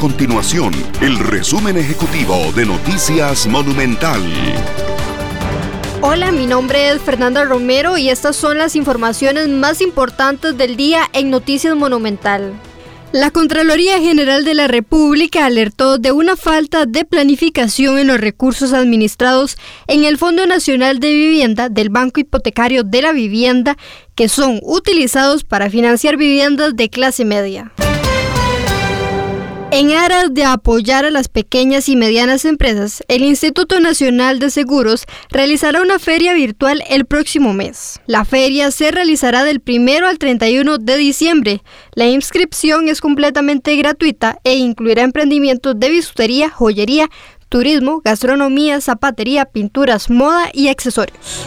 continuación el resumen ejecutivo de Noticias Monumental. Hola, mi nombre es Fernanda Romero y estas son las informaciones más importantes del día en Noticias Monumental. La Contraloría General de la República alertó de una falta de planificación en los recursos administrados en el Fondo Nacional de Vivienda del Banco Hipotecario de la Vivienda que son utilizados para financiar viviendas de clase media. En aras de apoyar a las pequeñas y medianas empresas, el Instituto Nacional de Seguros realizará una feria virtual el próximo mes. La feria se realizará del 1 al 31 de diciembre. La inscripción es completamente gratuita e incluirá emprendimientos de bisutería, joyería, turismo, gastronomía, zapatería, pinturas, moda y accesorios.